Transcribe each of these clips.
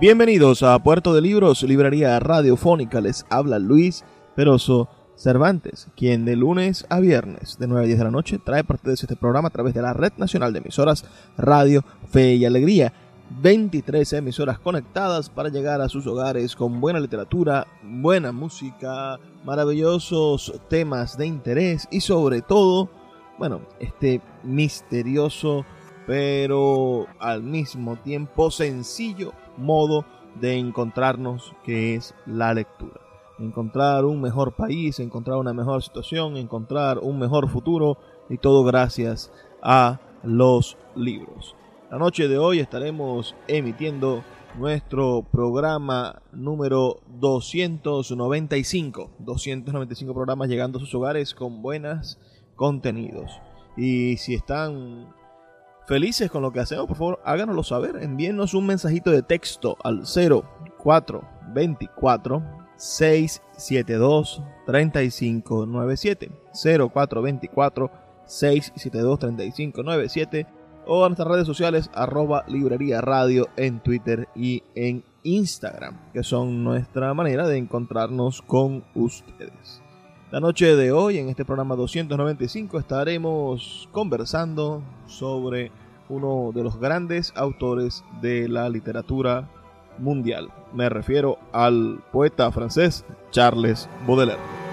Bienvenidos a Puerto de Libros, librería radiofónica. Les habla Luis Peroso Cervantes, quien de lunes a viernes de 9 a 10 de la noche trae parte de este programa a través de la Red Nacional de Emisoras Radio Fe y Alegría. 23 emisoras conectadas para llegar a sus hogares con buena literatura, buena música, maravillosos temas de interés y sobre todo, bueno, este misterioso pero al mismo tiempo sencillo modo de encontrarnos que es la lectura. Encontrar un mejor país, encontrar una mejor situación, encontrar un mejor futuro y todo gracias a los libros. La noche de hoy estaremos emitiendo nuestro programa número 295. 295 programas llegando a sus hogares con buenos contenidos. Y si están felices con lo que hacemos, por favor, háganoslo saber. Envíennos un mensajito de texto al 0424 672 3597 0424 672 3597 o a nuestras redes sociales arroba librería radio en Twitter y en Instagram, que son nuestra manera de encontrarnos con ustedes. La noche de hoy, en este programa 295, estaremos conversando sobre uno de los grandes autores de la literatura mundial. Me refiero al poeta francés Charles Baudelaire.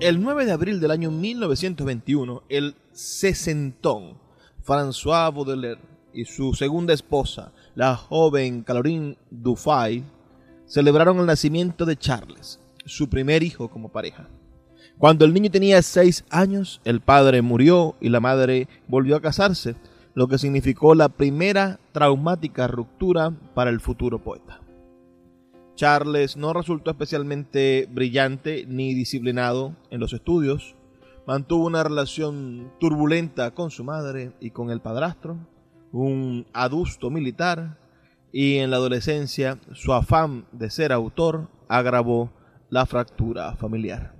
El 9 de abril del año 1921, el sesentón François Baudelaire y su segunda esposa, la joven Caroline Dufay, celebraron el nacimiento de Charles, su primer hijo como pareja. Cuando el niño tenía seis años, el padre murió y la madre volvió a casarse, lo que significó la primera traumática ruptura para el futuro poeta. Charles no resultó especialmente brillante ni disciplinado en los estudios. Mantuvo una relación turbulenta con su madre y con el padrastro, un adusto militar, y en la adolescencia su afán de ser autor agravó la fractura familiar.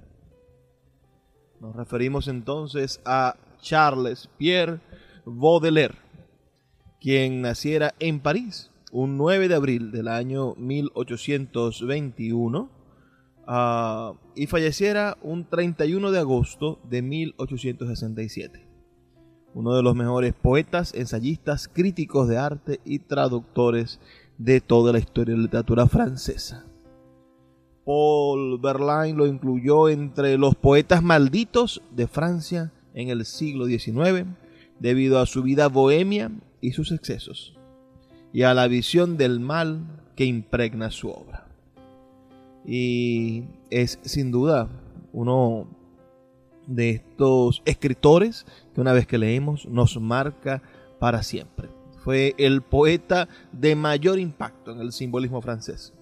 Nos referimos entonces a Charles Pierre Baudelaire, quien naciera en París un 9 de abril del año 1821 ah, y falleciera un 31 de agosto de 1867. Uno de los mejores poetas, ensayistas, críticos de arte y traductores de toda la historia de la literatura francesa. Paul Verlaine lo incluyó entre los poetas malditos de Francia en el siglo XIX debido a su vida bohemia y sus excesos y a la visión del mal que impregna su obra. Y es sin duda uno de estos escritores que una vez que leemos nos marca para siempre. Fue el poeta de mayor impacto en el simbolismo francés.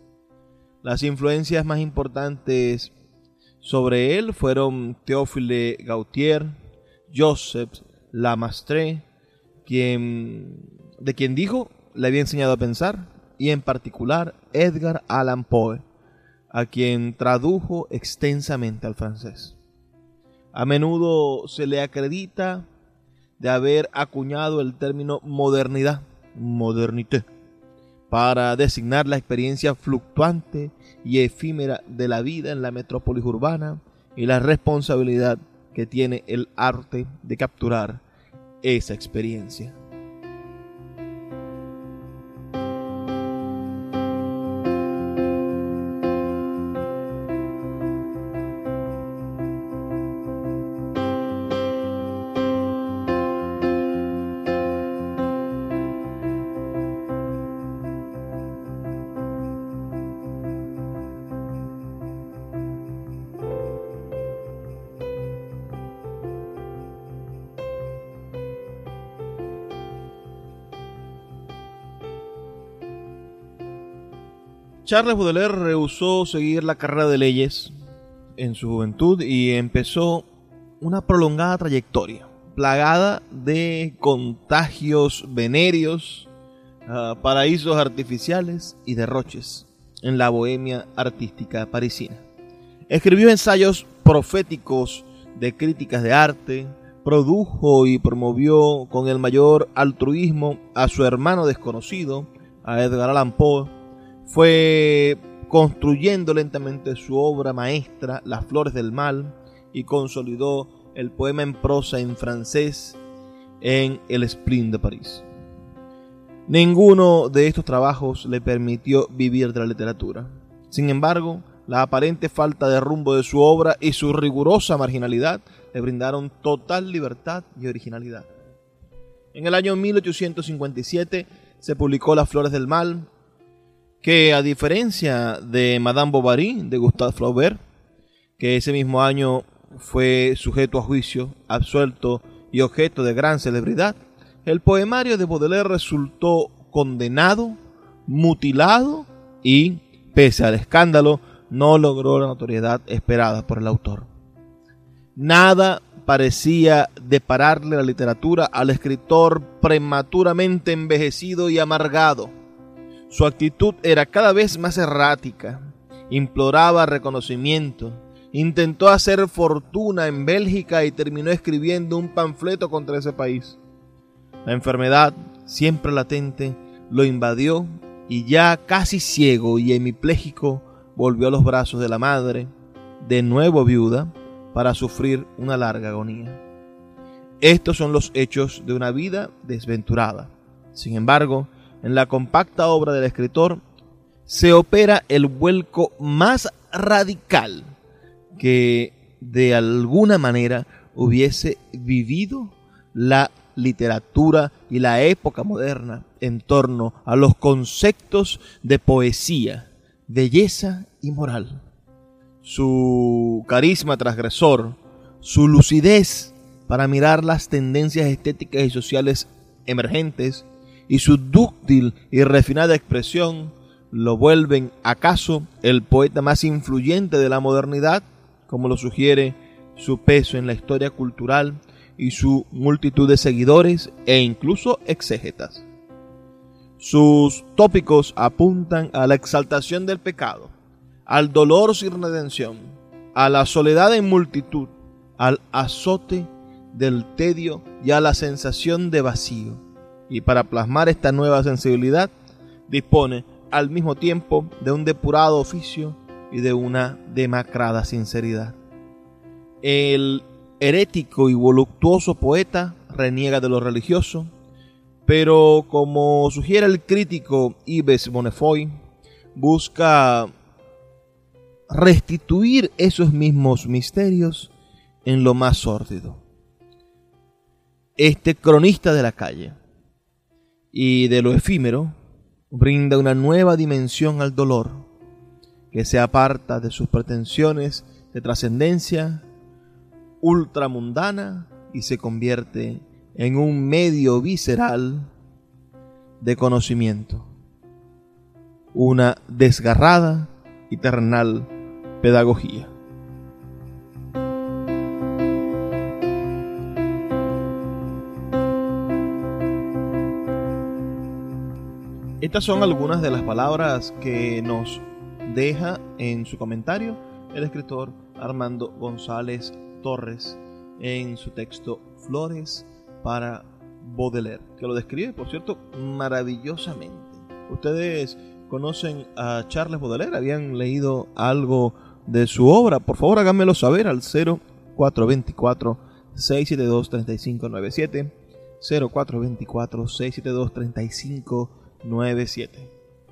Las influencias más importantes sobre él fueron Théophile Gautier, Joseph Lamastre, quien, de quien dijo le había enseñado a pensar, y en particular Edgar Allan Poe, a quien tradujo extensamente al francés. A menudo se le acredita de haber acuñado el término modernidad, modernité, para designar la experiencia fluctuante y efímera de la vida en la metrópolis urbana y la responsabilidad que tiene el arte de capturar esa experiencia. Charles Baudelaire rehusó seguir la carrera de leyes en su juventud y empezó una prolongada trayectoria, plagada de contagios venéreos, ah, paraísos artificiales y derroches en la bohemia artística parisina. Escribió ensayos proféticos de críticas de arte, produjo y promovió con el mayor altruismo a su hermano desconocido, a Edgar Allan Poe, fue construyendo lentamente su obra maestra, Las Flores del Mal, y consolidó el poema en prosa en francés en el Spleen de París. Ninguno de estos trabajos le permitió vivir de la literatura. Sin embargo, la aparente falta de rumbo de su obra y su rigurosa marginalidad le brindaron total libertad y originalidad. En el año 1857 se publicó Las Flores del Mal, que a diferencia de Madame Bovary de Gustave Flaubert, que ese mismo año fue sujeto a juicio, absuelto y objeto de gran celebridad, el poemario de Baudelaire resultó condenado, mutilado y, pese al escándalo, no logró la notoriedad esperada por el autor. Nada parecía depararle la literatura al escritor prematuramente envejecido y amargado su actitud era cada vez más errática. Imploraba reconocimiento. Intentó hacer fortuna en Bélgica y terminó escribiendo un panfleto contra ese país. La enfermedad, siempre latente, lo invadió y ya casi ciego y hemipléjico volvió a los brazos de la madre, de nuevo viuda, para sufrir una larga agonía. Estos son los hechos de una vida desventurada. Sin embargo, en la compacta obra del escritor se opera el vuelco más radical que de alguna manera hubiese vivido la literatura y la época moderna en torno a los conceptos de poesía, belleza y moral. Su carisma transgresor, su lucidez para mirar las tendencias estéticas y sociales emergentes, y su dúctil y refinada expresión lo vuelven acaso el poeta más influyente de la modernidad, como lo sugiere su peso en la historia cultural y su multitud de seguidores e incluso exégetas. Sus tópicos apuntan a la exaltación del pecado, al dolor sin redención, a la soledad en multitud, al azote del tedio y a la sensación de vacío y para plasmar esta nueva sensibilidad dispone al mismo tiempo de un depurado oficio y de una demacrada sinceridad. El herético y voluptuoso poeta reniega de lo religioso, pero como sugiere el crítico Yves Bonnefoy, busca restituir esos mismos misterios en lo más sórdido. Este cronista de la calle y de lo efímero, brinda una nueva dimensión al dolor, que se aparta de sus pretensiones de trascendencia, ultramundana y se convierte en un medio visceral de conocimiento. Una desgarrada y pedagogía. Estas son algunas de las palabras que nos deja en su comentario el escritor Armando González Torres en su texto Flores para Baudelaire, que lo describe, por cierto, maravillosamente. Ustedes conocen a Charles Baudelaire, habían leído algo de su obra, por favor háganmelo saber al 0424 672 3597 0424 672 3597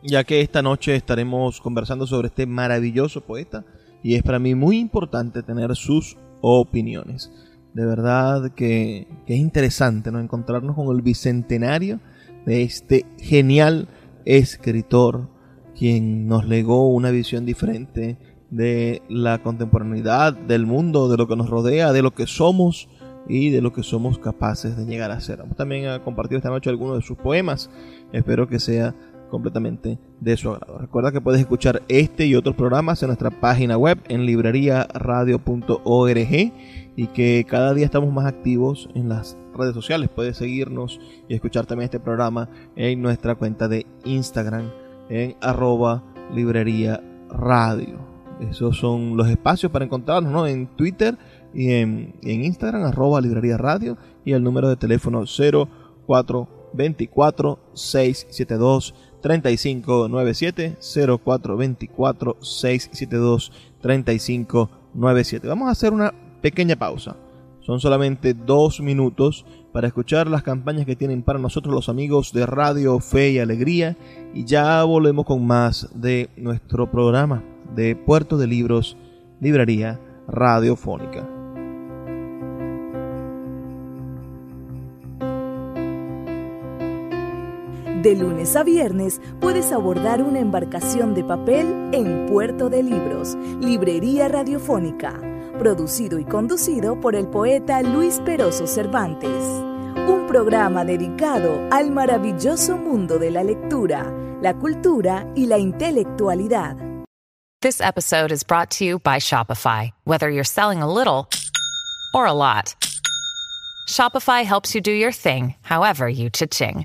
ya que esta noche estaremos conversando sobre este maravilloso poeta y es para mí muy importante tener sus opiniones. De verdad que, es interesante ¿no? encontrarnos con el bicentenario de este genial escritor, quien nos legó una visión diferente de la contemporaneidad, del mundo, de lo que nos rodea, de lo que somos y de lo que somos capaces de llegar a ser. Vamos también a compartir esta noche algunos de sus poemas. Espero que sea completamente de su agrado. Recuerda que puedes escuchar este y otros programas en nuestra página web en libreriaradio.org y que cada día estamos más activos en las redes sociales. Puedes seguirnos y escuchar también este programa en nuestra cuenta de Instagram en arroba librería radio. Esos son los espacios para encontrarnos ¿no? en Twitter y en, en Instagram arroba librería radio y el número de teléfono 0424 672 3597 0424 672 3597. Vamos a hacer una pequeña pausa. Son solamente dos minutos para escuchar las campañas que tienen para nosotros los amigos de Radio Fe y Alegría y ya volvemos con más de nuestro programa de Puerto de Libros, Librería Radiofónica. De lunes a viernes puedes abordar una embarcación de papel en Puerto de Libros, Librería Radiofónica, producido y conducido por el poeta Luis Peroso Cervantes. Un programa dedicado al maravilloso mundo de la lectura, la cultura y la intelectualidad. This episode is brought to you by Shopify. Whether you're selling a little or a lot, Shopify helps you do your thing, however you cha-ching.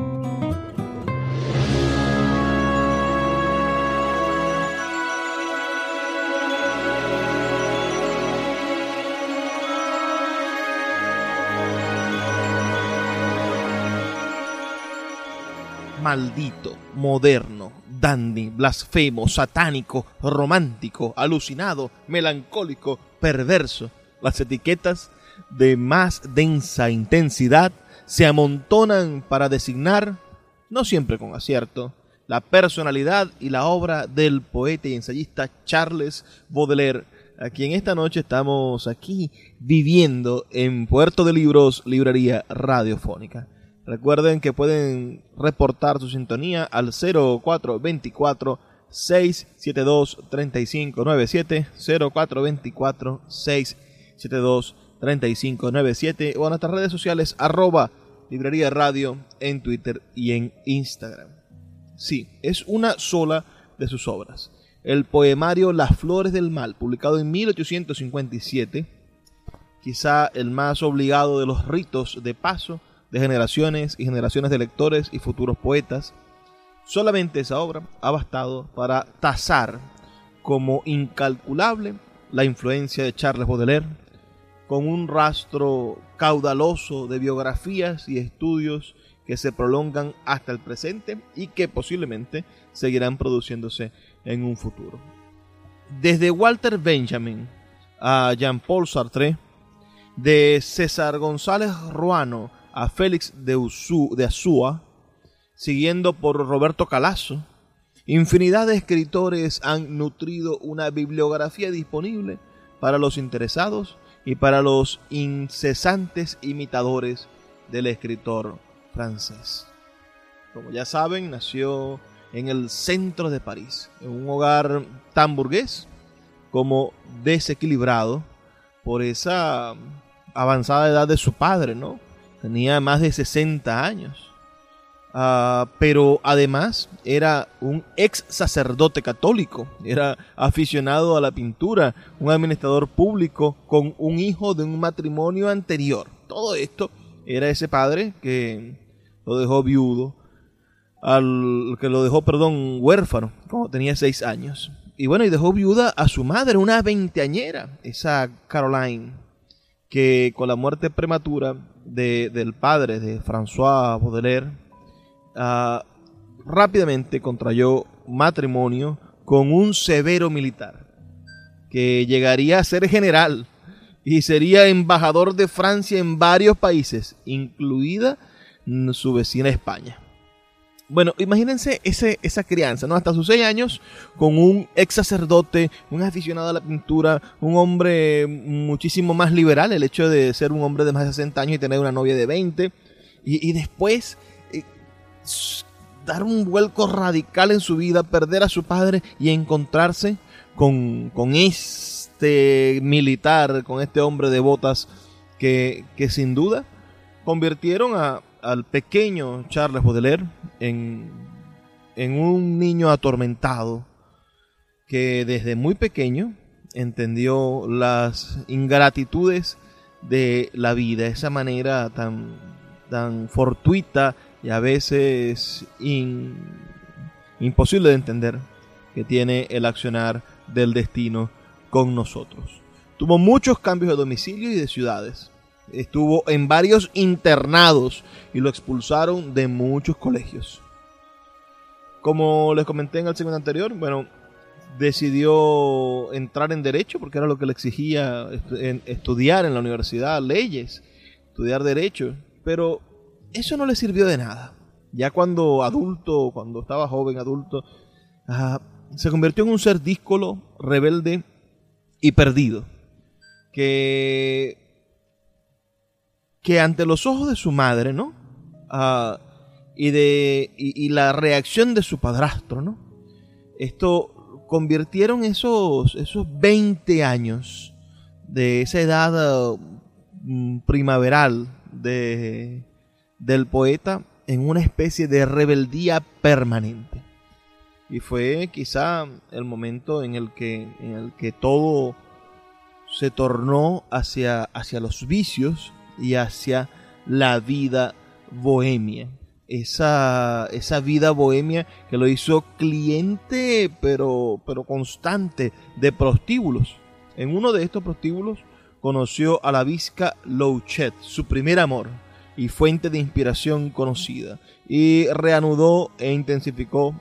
Maldito, moderno, dandy, blasfemo, satánico, romántico, alucinado, melancólico, perverso. Las etiquetas de más densa intensidad se amontonan para designar, no siempre con acierto, la personalidad y la obra del poeta y ensayista Charles Baudelaire, a quien esta noche estamos aquí viviendo en Puerto de Libros, Librería Radiofónica. Recuerden que pueden reportar su sintonía al 0424 672 3597 0424 672 3597 o en nuestras redes sociales arroba librería radio en Twitter y en Instagram. Sí, es una sola de sus obras. El poemario Las Flores del Mal, publicado en 1857, quizá el más obligado de los ritos de paso de generaciones y generaciones de lectores y futuros poetas, solamente esa obra ha bastado para tasar como incalculable la influencia de Charles Baudelaire, con un rastro caudaloso de biografías y estudios que se prolongan hasta el presente y que posiblemente seguirán produciéndose en un futuro. Desde Walter Benjamin a Jean-Paul Sartre, de César González Ruano a Félix de, de Azúa, siguiendo por Roberto Calazo, infinidad de escritores han nutrido una bibliografía disponible para los interesados y para los incesantes imitadores del escritor francés. Como ya saben, nació en el centro de París, en un hogar tan burgués como desequilibrado por esa avanzada edad de su padre, ¿no? Tenía más de 60 años. Ah, pero además era un ex sacerdote católico, era aficionado a la pintura, un administrador público con un hijo de un matrimonio anterior. Todo esto era ese padre que lo dejó viudo, al que lo dejó, perdón, huérfano, cuando tenía seis años. Y bueno, y dejó viuda a su madre, una veinteañera, esa Caroline, que con la muerte prematura del padre de François Baudelaire, ah, rápidamente contrayó matrimonio con un severo militar, que llegaría a ser general y sería embajador de Francia en varios países, incluida su vecina España. Bueno, imagínense ese, esa crianza, ¿no? Hasta sus seis años, con un ex sacerdote, un aficionado a la pintura, un hombre muchísimo más liberal, el hecho de ser un hombre de más de 60 años y tener una novia de 20, y, después eh, dar un vuelco radical en su vida, perder a su padre y encontrarse con, con este militar, con este hombre de botas que, que sin duda convirtieron a, al pequeño Charles Baudelaire en, en un niño atormentado que desde muy pequeño entendió las ingratitudes de la vida, esa manera tan, tan fortuita y a veces imposible de entender que tiene el accionar del destino con nosotros. Tuvo muchos cambios de domicilio y de ciudades estuvo en varios internados y lo expulsaron de muchos colegios. Como les comenté en el segundo anterior, bueno, decidió entrar en derecho porque era lo que le exigía estudiar en la universidad, leyes, estudiar derecho, pero eso no le sirvió de nada. Ya cuando adulto, cuando estaba joven adulto, ah, se convirtió en un ser díscolo, rebelde y perdido, que que ante los ojos de su madre, ¿no? Ah, y, de, y, la reacción de su padrastro, ¿no? Esto convirtieron esos, esos 20 años de esa edad mm, primaveral de, del poeta en una especie de rebeldía permanente. Y fue quizá el momento en el que, en el que todo se tornó hacia, hacia los vicios, y hacia la vida bohemia. Esa, esa vida bohemia que lo hizo cliente pero, pero constante de prostíbulos. En uno de estos prostíbulos conoció a la visca Louchet, su primer amor y fuente de inspiración conocida, y reanudó e intensificó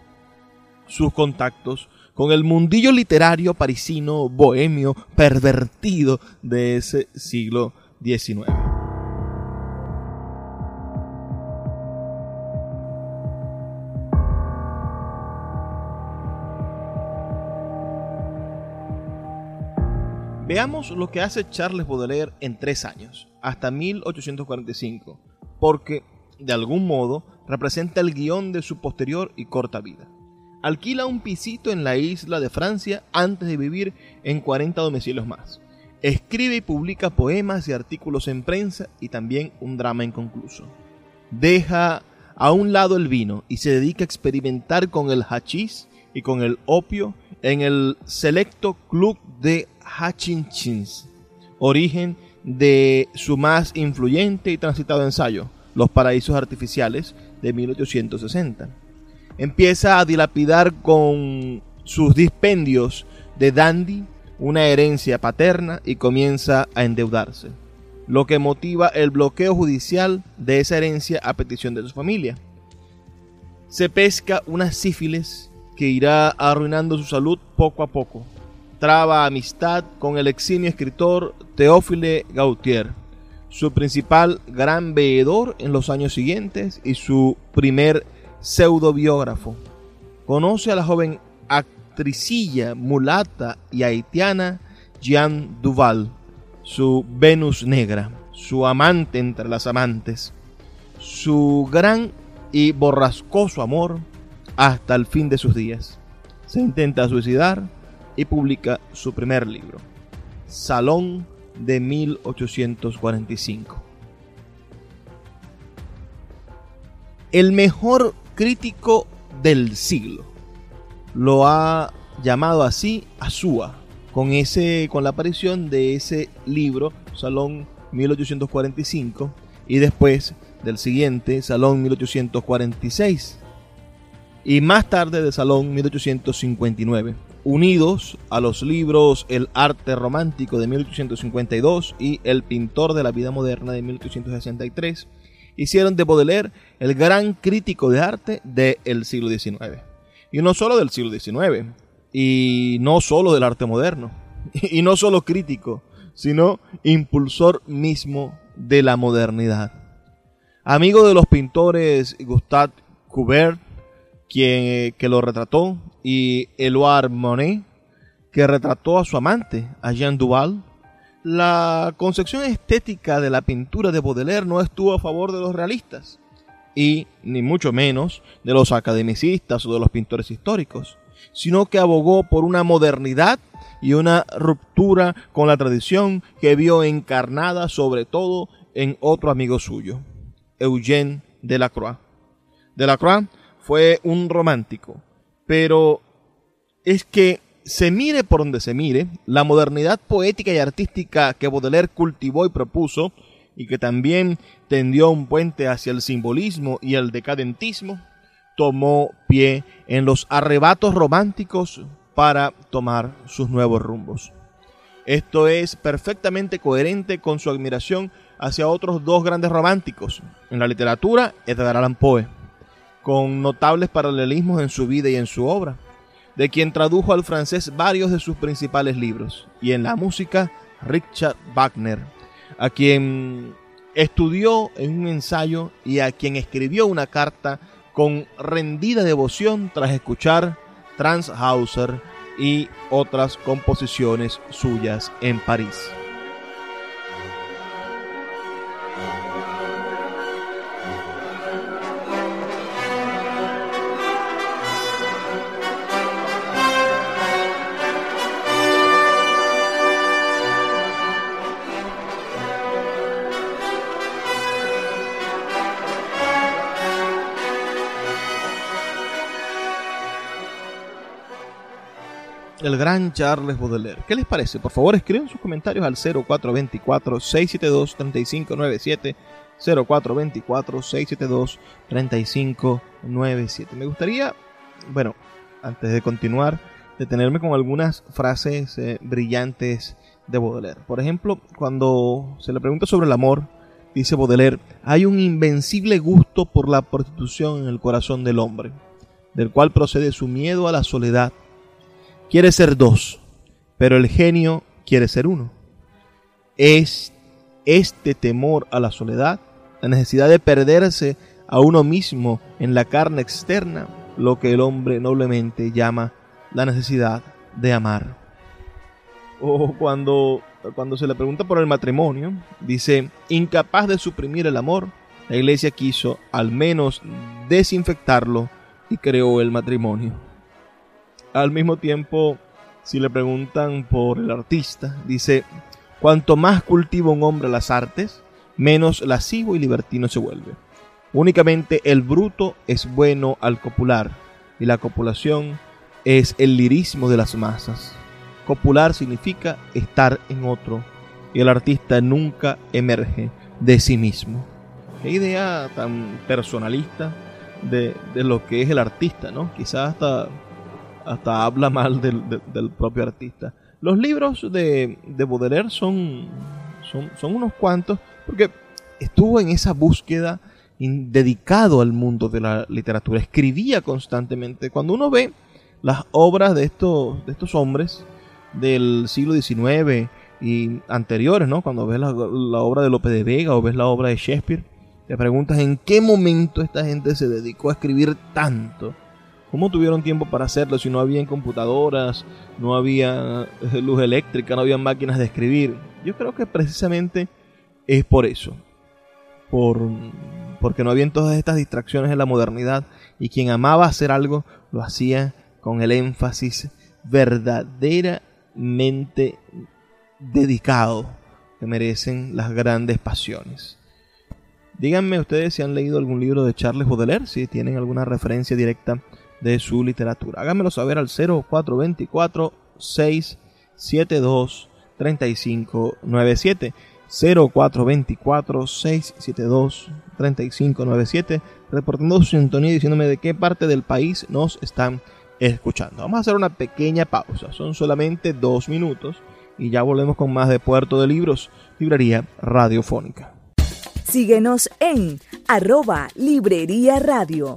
sus contactos con el mundillo literario parisino, bohemio, pervertido de ese siglo XIX. Veamos lo que hace Charles Baudelaire en tres años, hasta 1845, porque de algún modo, representa el guion de su posterior y corta vida. Alquila un pisito en la isla de Francia antes de vivir en 40 domicilios más. Escribe y publica poemas y artículos en prensa y también un drama inconcluso. Deja a un lado el vino y se dedica a experimentar con el hachís y con el opio en el selecto club de Hachinchins, origen de su más influyente y transitado ensayo, Los Paraísos Artificiales, de 1860. Empieza a dilapidar con sus dispendios de dandy una herencia paterna y comienza a endeudarse, lo que motiva el bloqueo judicial de esa herencia a petición de su familia. Se pesca una sífilis que irá arruinando su salud poco a poco. Traba amistad con el eximio escritor Teófile Gautier, su principal gran veedor en los años siguientes y su primer pseudobiógrafo. Conoce a la joven actricilla, mulata y haitiana Jean Duval, su Venus negra, su amante entre las amantes, su gran y borrascoso amor hasta el fin de sus días. Se intenta suicidar y publica su primer libro, Salón de 1845. El mejor crítico del siglo lo ha llamado así Azúa, con, ese, con la aparición de ese libro, Salón 1845, y después del siguiente, Salón 1846, y más tarde de Salón 1859 unidos a los libros El arte romántico de 1852 y El pintor de la vida moderna de 1863, hicieron de Baudelaire el gran crítico de arte del siglo XIX. Y no solo del siglo XIX, y no solo del arte moderno, y no solo crítico, sino impulsor mismo de la modernidad. Amigo de los pintores Gustave Courbet, quien que lo retrató, y Éluard Monet, que retrató a su amante, a Jean Duval, la concepción estética de la pintura de Baudelaire no estuvo a favor de los realistas, y ni mucho menos de los academicistas o de los pintores históricos, sino que abogó por una modernidad y una ruptura con la tradición que vio encarnada sobre todo en otro amigo suyo, Eugène Delacroix. Delacroix fue un romántico, pero es que se mire por donde se mire, la modernidad poética y artística que Baudelaire cultivó y propuso, y que también tendió un puente hacia el simbolismo y el decadentismo, tomó pie en los arrebatos románticos para tomar sus nuevos rumbos. Esto es perfectamente coherente con su admiración hacia otros dos grandes románticos en la literatura, Edgar Allan Poe con notables paralelismos en su vida y en su obra, de quien tradujo al francés varios de sus principales libros, y en la música Richard Wagner, a quien estudió en un ensayo y a quien escribió una carta con rendida devoción tras escuchar Transhauser y otras composiciones suyas en París. El gran Charles Baudelaire. ¿Qué les parece? Por favor, escriban sus comentarios al 0424-672-3597. 0424-672-3597. Me gustaría, bueno, antes de continuar, detenerme con algunas frases eh, brillantes de Baudelaire. Por ejemplo, cuando se le pregunta sobre el amor, dice Baudelaire, hay un invencible gusto por la prostitución en el corazón del hombre, del cual procede su miedo a la soledad quiere ser dos, pero el genio quiere ser uno. Es este temor a la soledad, la necesidad de perderse a uno mismo en la carne externa, lo que el hombre noblemente llama la necesidad de amar. O cuando, cuando se le pregunta por el matrimonio, dice, incapaz de suprimir el amor, la iglesia quiso al menos desinfectarlo y creó el matrimonio. Al mismo tiempo, si le preguntan por el artista, dice, cuanto más cultiva un hombre las artes, menos lascivo y libertino se vuelve. Únicamente el bruto es bueno al copular, y la copulación es el lirismo de las masas. Copular significa estar en otro, y el artista nunca emerge de sí mismo. Qué idea tan personalista de, lo que es el artista, ¿no? Quizás hasta, hasta habla mal del, propio artista. Los libros de, de Baudelaire son, son, son unos cuantos, porque estuvo en esa búsqueda dedicado al mundo de la literatura, escribía constantemente. Cuando uno ve las obras de estos, de estos hombres del siglo XIX y anteriores, ¿no? Cuando ves la, la obra de Lope de Vega o ves la obra de Shakespeare, te preguntas en qué momento esta gente se dedicó a escribir tanto. ¿Cómo tuvieron tiempo para hacerlo si no había computadoras, no había eh, luz eléctrica, no había máquinas de escribir? Yo creo que precisamente es por eso. Por, porque no había todas estas distracciones en la modernidad y quien amaba hacer algo lo hacía con el énfasis verdaderamente dedicado que merecen las grandes pasiones. Díganme ustedes si han leído algún libro de Charles Baudelaire, si tienen alguna referencia directa de su literatura. Háganmelo saber al 0424 672 3597. 0424 672 3597 reportando su sintonía diciéndome de qué parte del país nos están escuchando. Vamos a hacer una pequeña pausa, son solamente dos minutos y ya volvemos con más de Puerto de Libros, Librería Radiofónica. Síguenos en arroba Librería Radio.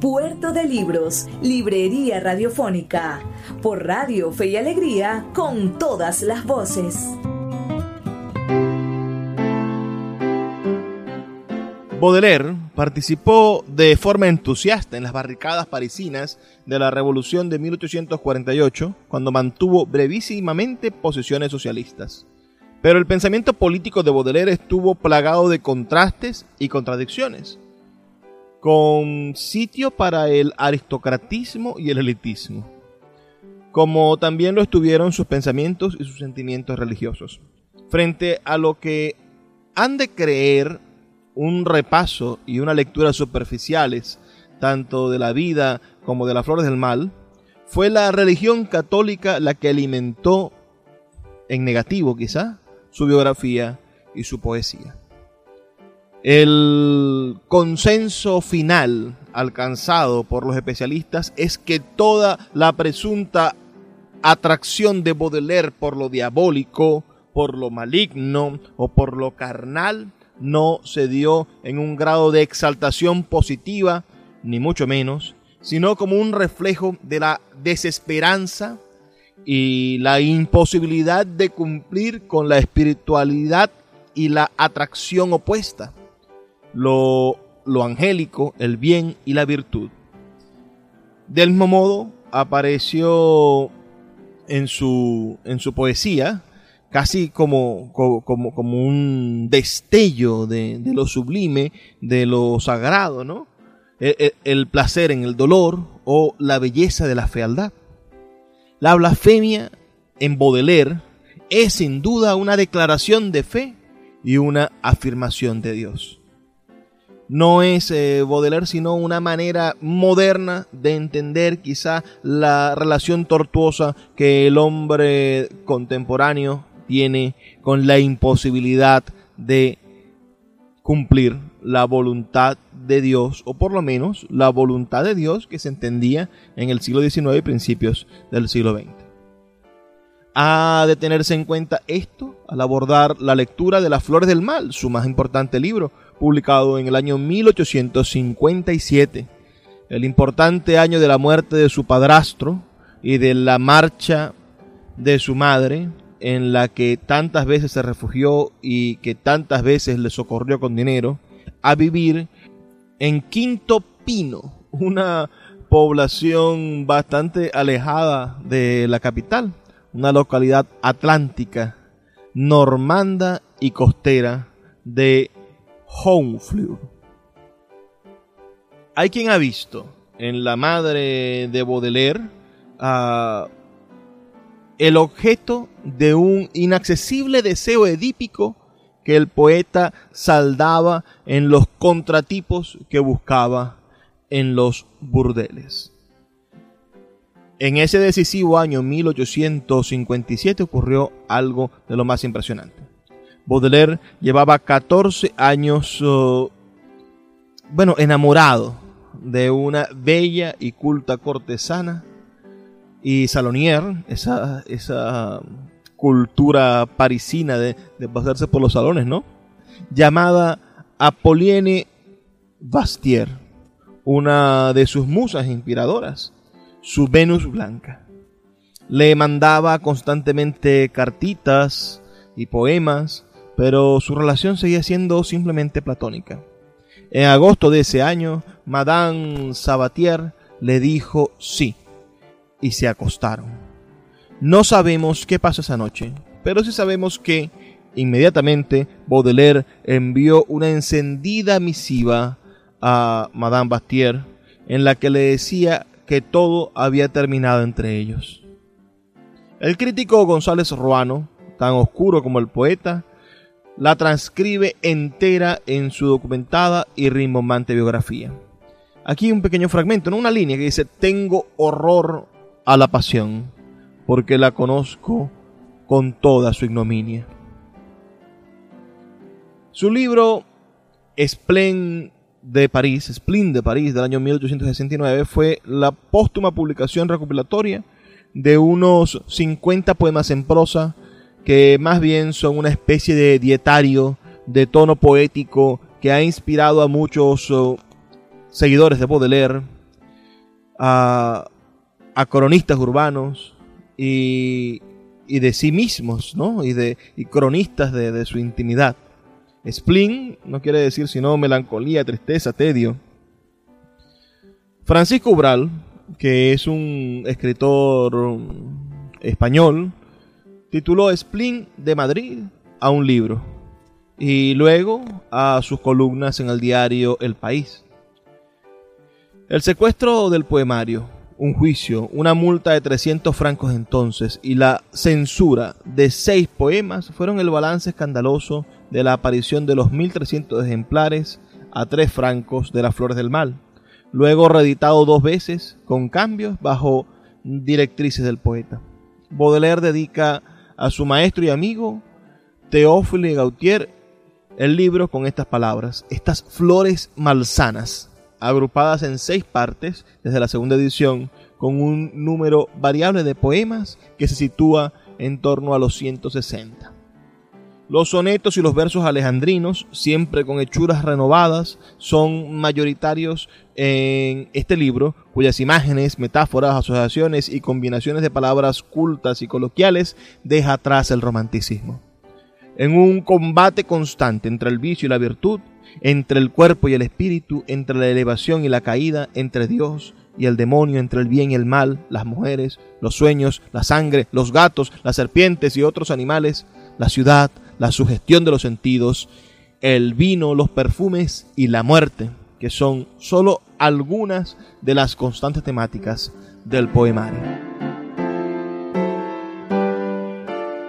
Puerto de Libros, Librería Radiofónica, por Radio Fe y Alegría, con todas las voces. Baudelaire participó de forma entusiasta en las barricadas parisinas de la Revolución de 1848, cuando mantuvo brevísimamente posiciones socialistas. Pero el pensamiento político de Baudelaire estuvo plagado de contrastes y contradicciones, con sitio para el aristocratismo y el elitismo, como también lo estuvieron sus pensamientos y sus sentimientos religiosos. Frente a lo que han de creer un repaso y una lectura superficiales, tanto de la vida como de las flores del mal, fue la religión católica la que alimentó, en negativo quizá, su biografía y su poesía. El consenso final alcanzado por los especialistas es que toda la presunta atracción de Baudelaire por lo diabólico, por lo maligno o por lo carnal no se dio en un grado de exaltación positiva, ni mucho menos, sino como un reflejo de la desesperanza y la imposibilidad de cumplir con la espiritualidad y la atracción opuesta, lo, lo angélico, el bien y la virtud. Del mismo modo, apareció en su, en su poesía casi como, como, como un destello de, lo sublime, de lo sagrado, ¿no? el placer en el dolor o la belleza de la fealdad. La blasfemia en Baudelaire es sin duda una declaración de fe y una afirmación de Dios. No es eh, Baudelaire sino una manera moderna de entender quizá la relación tortuosa que el hombre contemporáneo tiene con la imposibilidad de cumplir la voluntad de Dios, o por lo menos la voluntad de Dios que se entendía en el siglo XIX y principios del siglo XX. Ha de tenerse en cuenta esto al abordar la lectura de Las Flores del Mal, su más importante libro, publicado en el año 1857, el importante año de la muerte de su padrastro y de la marcha de su madre, en la que tantas veces se refugió y que tantas veces le socorrió con dinero, a vivir en Quinto Pino, una población bastante alejada de la capital, una localidad atlántica, normanda y costera de Honfleur. Hay quien ha visto en la madre de Baudelaire a el objeto de un inaccesible deseo edípico que el poeta saldaba en los contratipos que buscaba en los burdeles. En ese decisivo año 1857 ocurrió algo de lo más impresionante. Baudelaire llevaba 14 años, oh, bueno, enamorado de una bella y culta cortesana y Salonier, esa, esa cultura parisina de, de pasarse por los salones, ¿no? Llamada Apolline Bastier, una de sus musas inspiradoras, su Venus blanca. Le mandaba constantemente cartitas y poemas, pero su relación seguía siendo simplemente platónica. En agosto de ese año, Madame Sabatier le dijo sí y se acostaron. No sabemos qué pasó esa noche, pero sí sabemos que inmediatamente Baudelaire envió una encendida misiva a Madame Bastier en la que le decía que todo había terminado entre ellos. El crítico González Ruano, tan oscuro como el poeta, la transcribe entera en su documentada y rimbombante biografía. Aquí un pequeño fragmento, en una línea que dice, tengo horror a la pasión, porque la conozco con toda su ignominia. Su libro Splen de París, Spleen de París del año 1869 fue la póstuma publicación recopilatoria de unos 50 poemas en prosa que más bien son una especie de dietario de tono poético que ha inspirado a muchos oh, seguidores de Baudelaire, a cronistas urbanos y, de sí mismos, ¿no? Y de cronistas de, su intimidad. Spleen no quiere decir sino melancolía, tristeza, tedio. Francisco Ubral, que es un escritor español, tituló Spleen de Madrid a un libro y luego a sus columnas en el diario El País. El secuestro del poemario un juicio, una multa de 300 francos entonces y la censura de seis poemas fueron el balance escandaloso de la aparición de los 1.300 ejemplares a tres francos de las Flores del Mal, luego reeditado dos veces con cambios bajo directrices del poeta. Baudelaire dedica a su maestro y amigo Teófilo Gautier el libro con estas palabras, estas flores malsanas agrupadas en seis partes desde la segunda edición, con un número variable de poemas que se sitúa en torno a los 160. Los sonetos y los versos alejandrinos, siempre con hechuras renovadas, son mayoritarios en este libro, cuyas imágenes, metáforas, asociaciones y combinaciones de palabras cultas y coloquiales deja atrás el romanticismo. En un combate constante entre el vicio y la virtud, entre el cuerpo y el espíritu, entre la elevación y la caída, entre Dios y el demonio, entre el bien y el mal, las mujeres, los sueños, la sangre, los gatos, las serpientes y otros animales, la ciudad, la sugestión de los sentidos, el vino, los perfumes y la muerte, que son solo algunas de las constantes temáticas del poemario.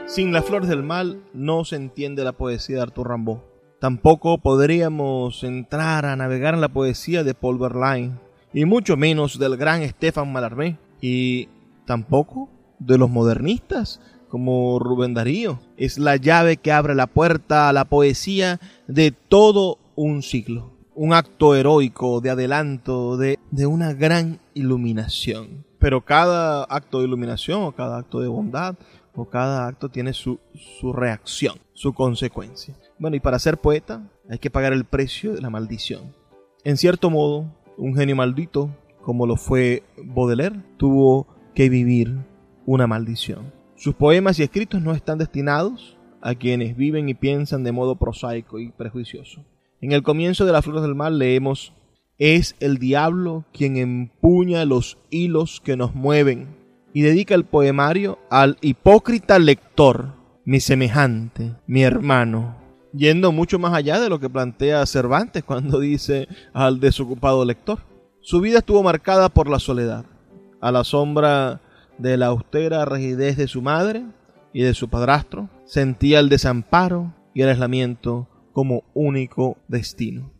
Sin las flores del mal no se entiende la poesía de Arthur Rimbaud Tampoco podríamos entrar a navegar en la poesía de Paul Verlaine, y mucho menos del gran Stefan Mallarmé, y tampoco de los modernistas como Rubén Darío. Es la llave que abre la puerta a la poesía de todo un siglo. Un acto heroico de adelanto, de, de una gran iluminación. Pero cada acto de iluminación o cada acto de bondad o cada acto tiene su, su reacción, su consecuencia. Bueno, y para ser poeta hay que pagar el precio de la maldición. En cierto modo, un genio maldito, como lo fue Baudelaire, tuvo que vivir una maldición. Sus poemas y escritos no están destinados a quienes viven y piensan de modo prosaico y prejuicioso. En el comienzo de Las Flores del Mal leemos, es el diablo quien empuña los hilos que nos mueven y dedica el poemario al hipócrita lector, mi semejante, mi hermano, yendo mucho más allá de lo que plantea Cervantes cuando dice al desocupado lector. Su vida estuvo marcada por la soledad, a la sombra de la austera rigidez de su madre y de su padrastro, sentía el desamparo y el aislamiento como único destino.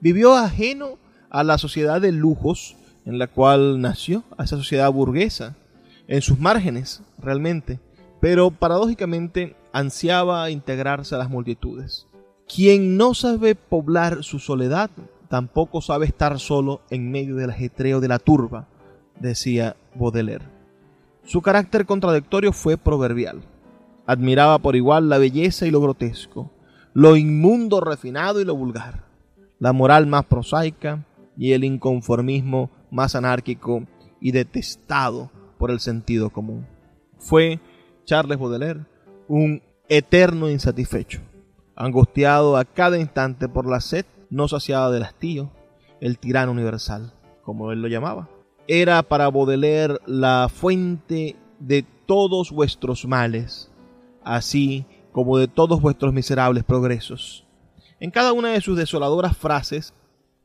Vivió ajeno a la sociedad de lujos en la cual nació, a esa sociedad burguesa, en sus márgenes realmente, pero paradójicamente ansiaba integrarse a las multitudes. Quien no sabe poblar su soledad, tampoco sabe estar solo en medio del ajetreo de la turba, decía Baudelaire. Su carácter contradictorio fue proverbial. Admiraba por igual la belleza y lo grotesco, lo inmundo refinado y lo vulgar, la moral más prosaica y el inconformismo más anárquico y detestado por el sentido común. Fue Charles Baudelaire un eterno insatisfecho, angustiado a cada instante por la sed no saciada del hastío, el tirano universal, como él lo llamaba era para Baudelaire la fuente de todos vuestros males, así como de todos vuestros miserables progresos. En cada una de sus desoladoras frases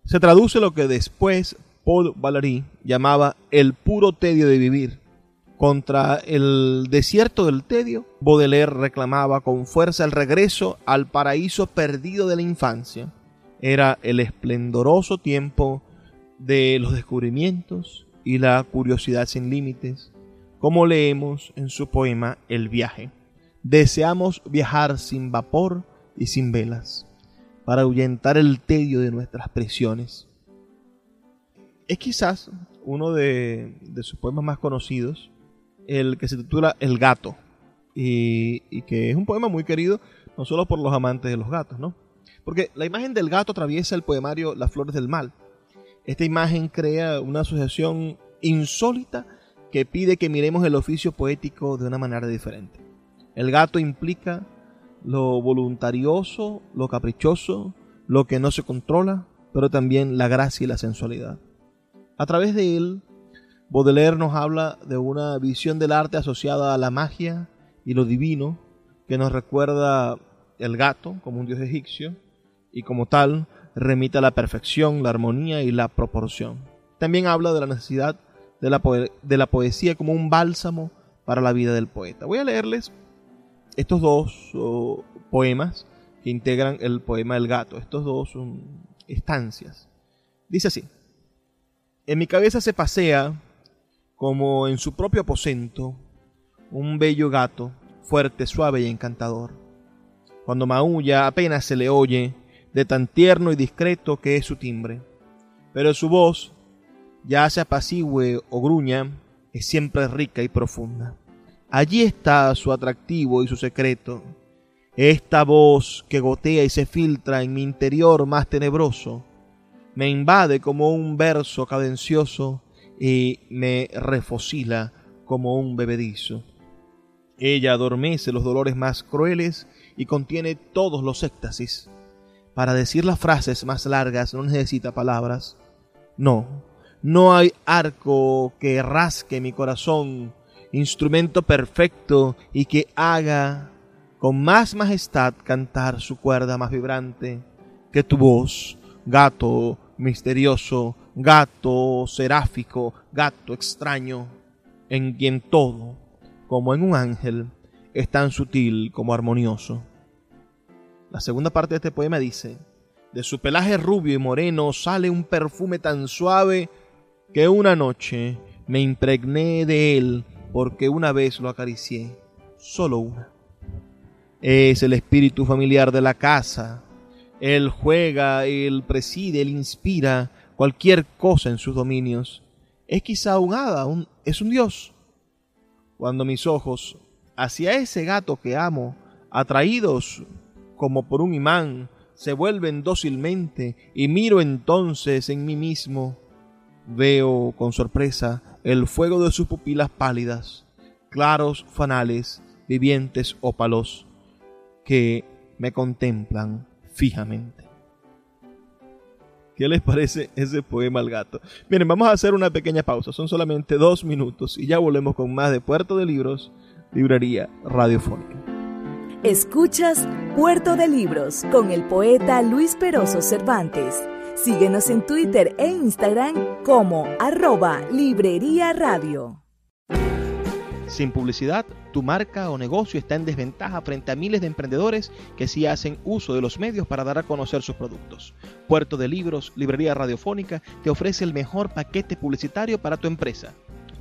se traduce lo que después Paul Valéry llamaba el puro tedio de vivir. Contra el desierto del tedio, Baudelaire reclamaba con fuerza el regreso al paraíso perdido de la infancia. Era el esplendoroso tiempo de los descubrimientos, y la curiosidad sin límites, como leemos en su poema El viaje. Deseamos viajar sin vapor y sin velas, para ahuyentar el tedio de nuestras prisiones. Es quizás uno de, sus poemas más conocidos, el que se titula El gato, y, y, que es un poema muy querido no solo por los amantes de los gatos, ¿no? Porque la imagen del gato atraviesa el poemario Las Flores del Mal, esta imagen crea una asociación insólita que pide que miremos el oficio poético de una manera diferente. El gato implica lo voluntarioso, lo caprichoso, lo que no se controla, pero también la gracia y la sensualidad. A través de él, Baudelaire nos habla de una visión del arte asociada a la magia y lo divino, que nos recuerda el gato como un dios egipcio, y como tal remite a la perfección, la armonía y la proporción. También habla de la necesidad de la, de la poesía como un bálsamo para la vida del poeta. Voy a leerles estos dos poemas que integran el poema del gato, estos dos son estancias. Dice así, en mi cabeza se pasea como en su propio aposento un bello gato, fuerte, suave y encantador. Cuando maulla apenas se le oye de tan tierno y discreto que es su timbre. Pero su voz, ya sea apacigüe o gruña, es siempre rica y profunda. Allí está su atractivo y su secreto. Esta voz que gotea y se filtra en mi interior más tenebroso, me invade como un verso cadencioso y me refocila como un bebedizo. Ella adormece los dolores más crueles y contiene todos los éxtasis. Para decir las frases más largas no necesita palabras. No, no hay arco que rasque mi corazón, instrumento perfecto y que haga con más majestad cantar su cuerda más vibrante que tu voz, gato misterioso, gato seráfico, gato extraño, en quien todo, como en un ángel, es tan sutil como armonioso. La segunda parte de este poema dice, de su pelaje rubio y moreno sale un perfume tan suave que una noche me impregné de él porque una vez lo acaricié, solo una. Es el espíritu familiar de la casa. Él juega, él preside, él inspira cualquier cosa en sus dominios. Es quizá un hada, es un dios. Cuando mis ojos hacia ese gato que amo, atraídos como por un imán, se vuelven dócilmente y miro entonces en mí mismo, veo con sorpresa el fuego de sus pupilas pálidas, claros fanales, vivientes ópalos, que me contemplan fijamente. ¿Qué les parece ese poema al gato? Miren, vamos a hacer una pequeña pausa, son solamente dos minutos y ya volvemos con más de Puerto de Libros, Librería Radiofónica. Escuchas Puerto de Libros con el poeta Luis Peroso Cervantes. Síguenos en Twitter e Instagram como arroba Librería Radio. Sin publicidad, tu marca o negocio está en desventaja frente a miles de emprendedores que sí hacen uso de los medios para dar a conocer sus productos. Puerto de Libros, Librería Radiofónica, te ofrece el mejor paquete publicitario para tu empresa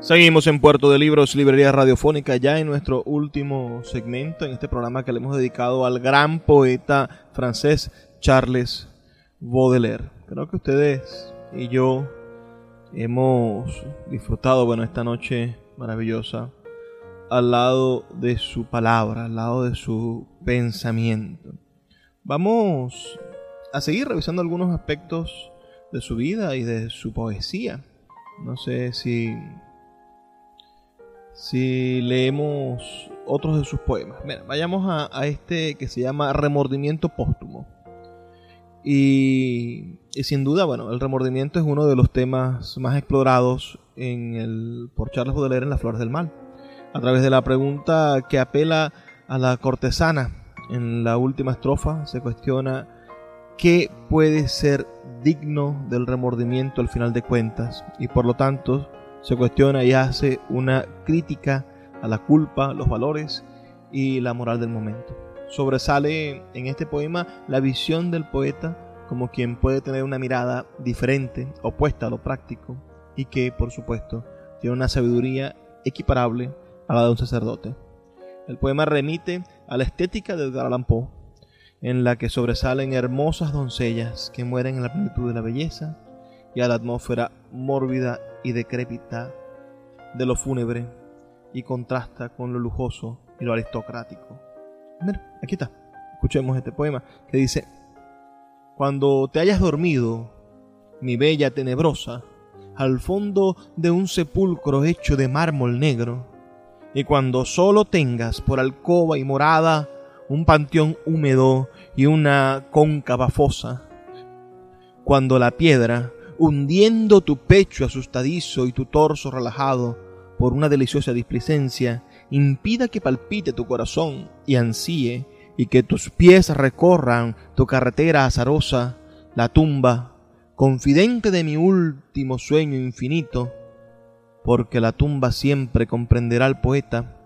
Seguimos en Puerto de Libros, Librería Radiofónica, ya en nuestro último segmento, en este programa que le hemos dedicado al gran poeta francés Charles Baudelaire. Creo que ustedes y yo hemos disfrutado, bueno, esta noche maravillosa al lado de su palabra, al lado de su pensamiento. Vamos a seguir revisando algunos aspectos de su vida y de su poesía. No sé si si leemos otros de sus poemas. Mira, vayamos a, este que se llama Remordimiento Póstumo. Y, sin duda, bueno, el remordimiento es uno de los temas más explorados en el, por Charles Baudelaire en Las Flores del Mal. A través de la pregunta que apela a la cortesana en la última estrofa, se cuestiona qué puede ser digno del remordimiento al final de cuentas y por lo tanto se cuestiona y hace una crítica a la culpa, los valores y la moral del momento. Sobresale en este poema la visión del poeta como quien puede tener una mirada diferente, opuesta a lo práctico, y que, por supuesto, tiene una sabiduría equiparable a la de un sacerdote. El poema remite a la estética de Edgar Allan Poe, en la que sobresalen hermosas doncellas que mueren en la plenitud de la belleza y a la atmósfera mórbida y decrépita de lo fúnebre y contrasta con lo lujoso y lo aristocrático. Mira, aquí está. Escuchemos este poema que dice, Cuando te hayas dormido, mi bella tenebrosa, al fondo de un sepulcro hecho de mármol negro, y cuando solo tengas por alcoba y morada un panteón húmedo y una cóncava fosa, cuando la piedra hundiendo tu pecho asustadizo y tu torso relajado por una deliciosa displicencia, impida que palpite tu corazón y ansíe, y que tus pies recorran tu carretera azarosa, la tumba, confidente de mi último sueño infinito, porque la tumba siempre comprenderá al poeta,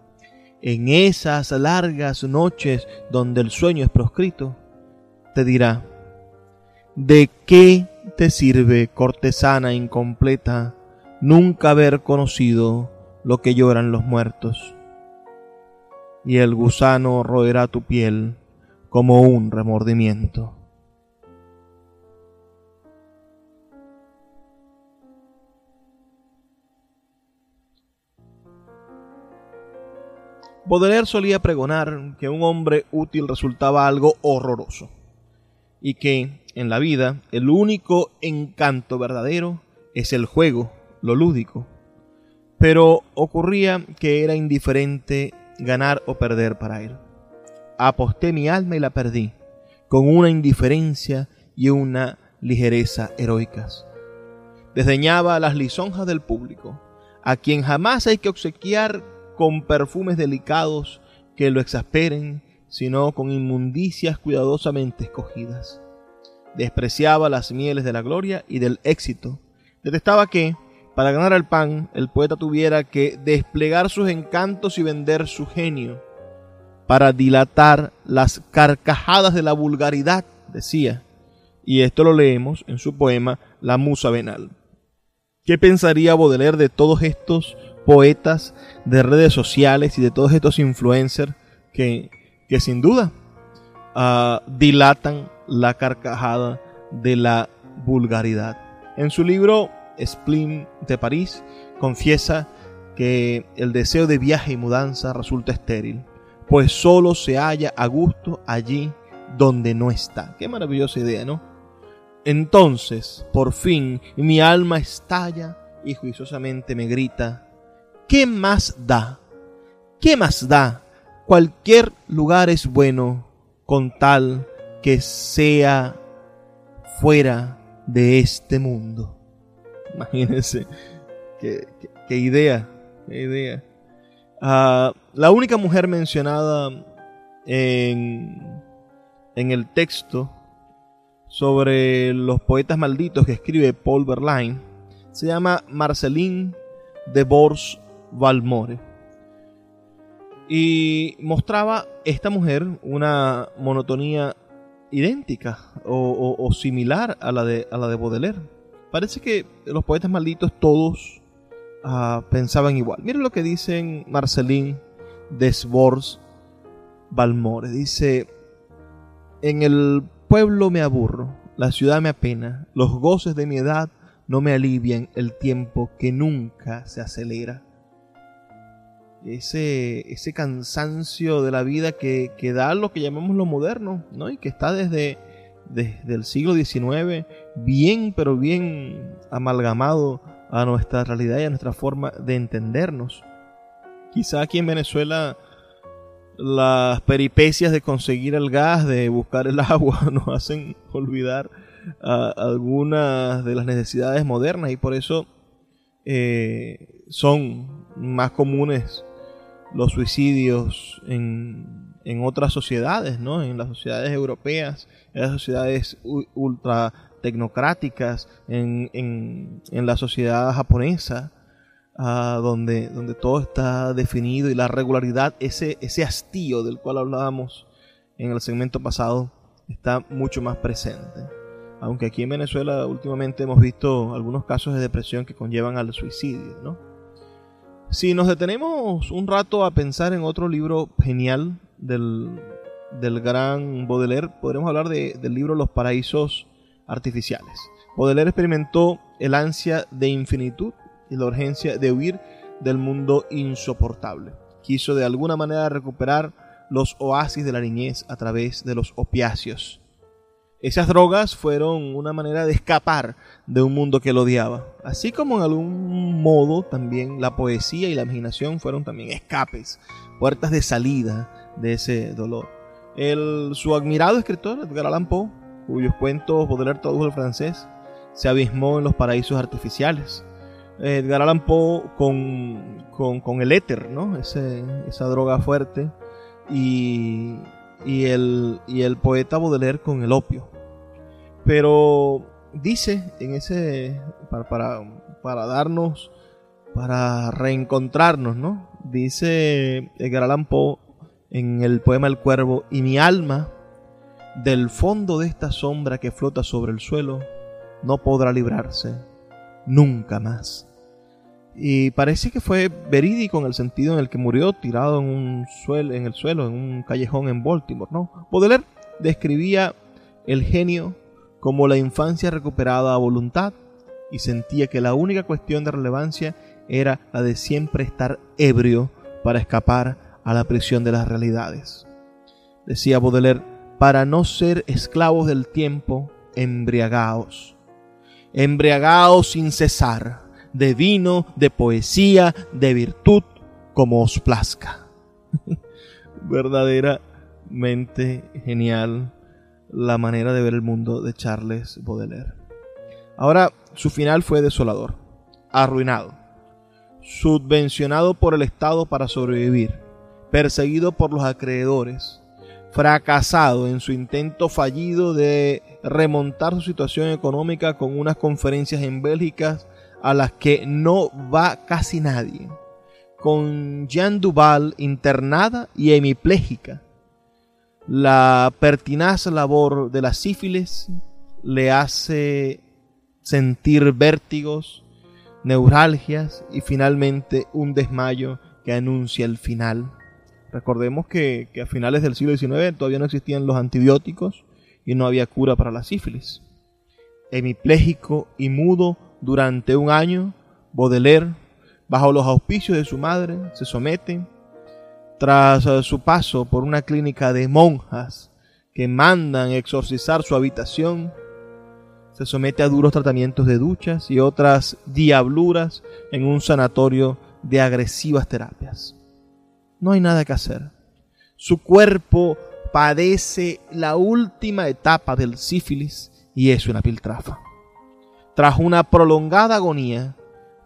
en esas largas noches donde el sueño es proscrito, te dirá, ¿de qué te sirve, cortesana incompleta, nunca haber conocido lo que lloran los muertos? y el gusano roerá tu piel como un remordimiento. Baudelaire solía pregonar que un hombre útil resultaba algo horroroso y que en la vida el único encanto verdadero es el juego, lo lúdico. Pero ocurría que era indiferente ganar o perder para él. Aposté mi alma y la perdí, con una indiferencia y una ligereza heroicas. Desdeñaba las lisonjas del público, a quien jamás hay que obsequiar con perfumes delicados que lo exasperen, sino con inmundicias cuidadosamente escogidas. Despreciaba las mieles de la gloria y del éxito. Detestaba que, para ganar el pan, el poeta tuviera que desplegar sus encantos y vender su genio. Para dilatar las carcajadas de la vulgaridad, decía. Y esto lo leemos en su poema La Musa Venal. ¿Qué pensaría Baudelaire de todos estos poetas de redes sociales y de todos estos influencers que, que sin duda uh, dilatan la carcajada de la vulgaridad. En su libro Spleen de París confiesa que el deseo de viaje y mudanza resulta estéril, pues solo se halla a gusto allí donde no está. Qué maravillosa idea, ¿no? Entonces, por fin, mi alma estalla y juiciosamente me grita, ¿qué más da? ¿Qué más da? Cualquier lugar es bueno con tal que sea fuera de este mundo. Imagínense qué, idea, qué idea. Ah, la única mujer mencionada en, en el texto sobre los poetas malditos que escribe Paul Verlaine se llama Marceline de Bors Valmore. Y mostraba esta mujer una monotonía idéntica o, similar a la, de, a la de Baudelaire. Parece que los poetas malditos todos ah, pensaban igual. Miren lo que dicen Marceline Desbords Balmore. Dice, en el pueblo me aburro, la ciudad me apena, los goces de mi edad no me alivian el tiempo que nunca se acelera ese, ese cansancio de la vida que, que, da lo que llamamos lo moderno, ¿no? Y que está desde, desde el siglo XIX bien, pero bien amalgamado a nuestra realidad y a nuestra forma de entendernos. Quizá aquí en Venezuela las peripecias de conseguir el gas, de buscar el agua, nos hacen olvidar algunas de las necesidades modernas y por eso eh, son más comunes los suicidios en, en otras sociedades, ¿no? En las sociedades europeas, en las sociedades ultra tecnocráticas, en, en, la sociedad japonesa, uh, donde, donde todo está definido y la regularidad, ese, ese hastío del cual hablábamos en el segmento pasado, está mucho más presente. Aunque aquí en Venezuela últimamente hemos visto algunos casos de depresión que conllevan al suicidio, ¿no? Si nos detenemos un rato a pensar en otro libro genial del, gran Baudelaire, podremos hablar del libro Los paraísos artificiales. Baudelaire experimentó el ansia de infinitud y la urgencia de huir del mundo insoportable. Quiso de alguna manera recuperar los oasis de la niñez a través de los opiáceos esas drogas fueron una manera de escapar de un mundo que lo odiaba. Así como en algún modo también la poesía y la imaginación fueron también escapes, puertas de salida de ese dolor. El, su admirado escritor, Edgar Allan Poe, cuyos cuentos Baudelaire tradujo al francés, se abismó en los paraísos artificiales. Edgar Allan Poe con, con, el éter, ¿no? esa droga fuerte, y, y, el, y el poeta Baudelaire con el opio. Pero dice en ese, para, para, darnos, para reencontrarnos, ¿no? Dice Edgar Allan Poe en el poema El Cuervo, y mi alma, del fondo de esta sombra que flota sobre el suelo, no podrá librarse nunca más. Y parece que fue verídico en el sentido en el que murió tirado en, un suelo, en el suelo, en un callejón en Baltimore. ¿no? Baudelaire describía el genio como la infancia recuperada a voluntad y sentía que la única cuestión de relevancia era la de siempre estar ebrio para escapar a la prisión de las realidades. Decía Baudelaire, para no ser esclavos del tiempo, embriagaos. Embriagaos sin cesar de vino, de poesía, de virtud, como os plazca. Verdaderamente genial la manera de ver el mundo de Charles Baudelaire. Ahora, su final fue desolador, arruinado, subvencionado por el Estado para sobrevivir, perseguido por los acreedores, fracasado en su intento fallido de remontar su situación económica con unas conferencias en Bélgica a las que no va casi nadie, con Jean Duval internada y hemipléjica. La pertinaz labor de la sífilis le hace sentir vértigos, neuralgias y finalmente un desmayo que anuncia el final. Recordemos que, que, a finales del siglo XIX todavía no existían los antibióticos y no había cura para la sífilis. Hemipléjico y mudo durante un año, Baudelaire, bajo los auspicios de su madre, se somete, tras eh, su paso por una clínica de monjas que mandan exorcizar su habitación, se somete a duros tratamientos de duchas y otras diabluras en un sanatorio de agresivas terapias. No hay nada que hacer. Su cuerpo padece la última etapa del sífilis y es una piltrafa. Tras una prolongada agonía,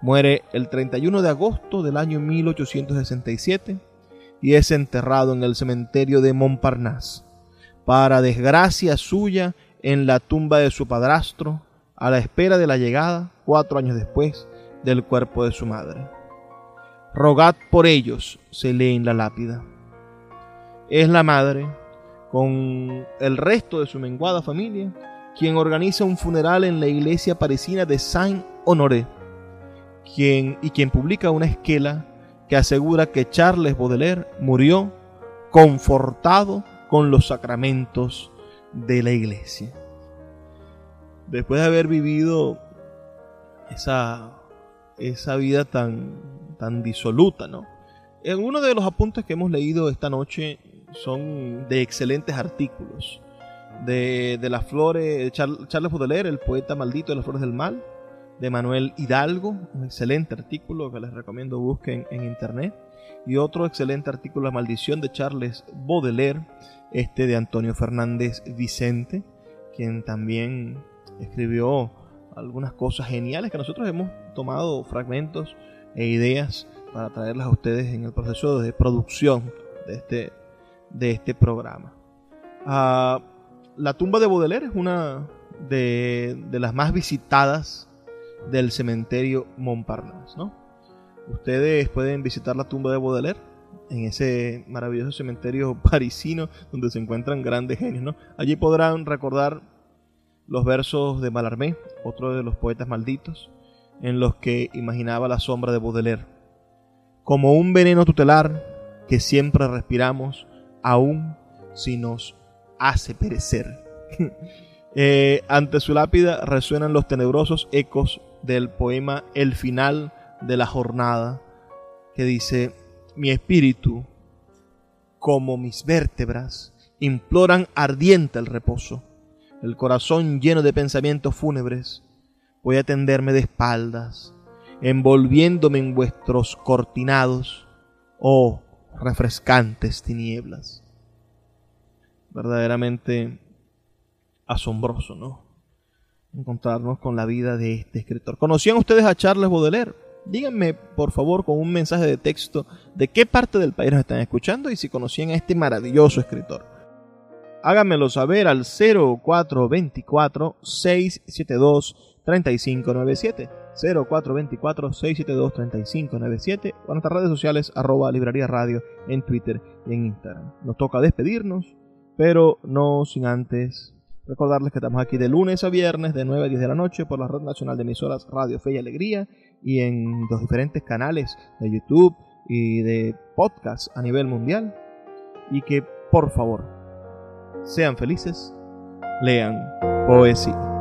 muere el 31 de agosto del año 1867 y es enterrado en el cementerio de Montparnasse, para desgracia suya en la tumba de su padrastro, a la espera de la llegada, cuatro años después, del cuerpo de su madre. Rogad por ellos, se lee en la lápida. Es la madre, con el resto de su menguada familia, quien organiza un funeral en la iglesia parisina de Saint-Honoré, quien, y quien publica una esquela que asegura que Charles Baudelaire murió confortado con los sacramentos de la iglesia. Después de haber vivido esa, esa vida tan, tan disoluta, ¿no? Algunos de los apuntes que hemos leído esta noche son de excelentes artículos de, las flores, Charles Baudelaire, el poeta maldito de las flores del mal, de Manuel Hidalgo, un excelente artículo que les recomiendo busquen en internet, y otro excelente artículo, La maldición de Charles Baudelaire, este de Antonio Fernández Vicente, quien también escribió algunas cosas geniales que nosotros hemos tomado fragmentos e ideas para traerlas a ustedes en el proceso de producción de este, de este programa. Uh, la tumba de Baudelaire es una de, las más visitadas del cementerio Montparnasse, ¿no? Ustedes pueden visitar la tumba de Baudelaire en ese maravilloso cementerio parisino donde se encuentran grandes genios, ¿no? Allí podrán recordar los versos de Mallarmé, otro de los poetas malditos, en los que imaginaba la sombra de Baudelaire. Como un veneno tutelar que siempre respiramos, aún si nos hace perecer. Eh, ante su lápida resuenan los tenebrosos ecos del poema El final de la jornada, que dice, mi espíritu, como mis vértebras, imploran ardiente el reposo, el corazón lleno de pensamientos fúnebres, voy a tenderme de espaldas, envolviéndome en vuestros cortinados, oh refrescantes tinieblas verdaderamente asombroso, ¿no? Encontrarnos con la vida de este escritor. ¿Conocían ustedes a Charles Baudelaire? Díganme, por favor, con un mensaje de texto de qué parte del país nos están escuchando y si conocían a este maravilloso escritor. Háganmelo saber al 0424 672 3597. 0424-672-3597 o en nuestras redes sociales arroba librería radio en Twitter y en Instagram. Nos toca despedirnos pero no sin antes Recordarles que estamos aquí de lunes a viernes de 9 a 10 de la noche por la Red Nacional de Emisoras Radio Fe y Alegría y en los diferentes canales de YouTube y de podcast a nivel mundial. Y que por favor sean felices, lean poesía.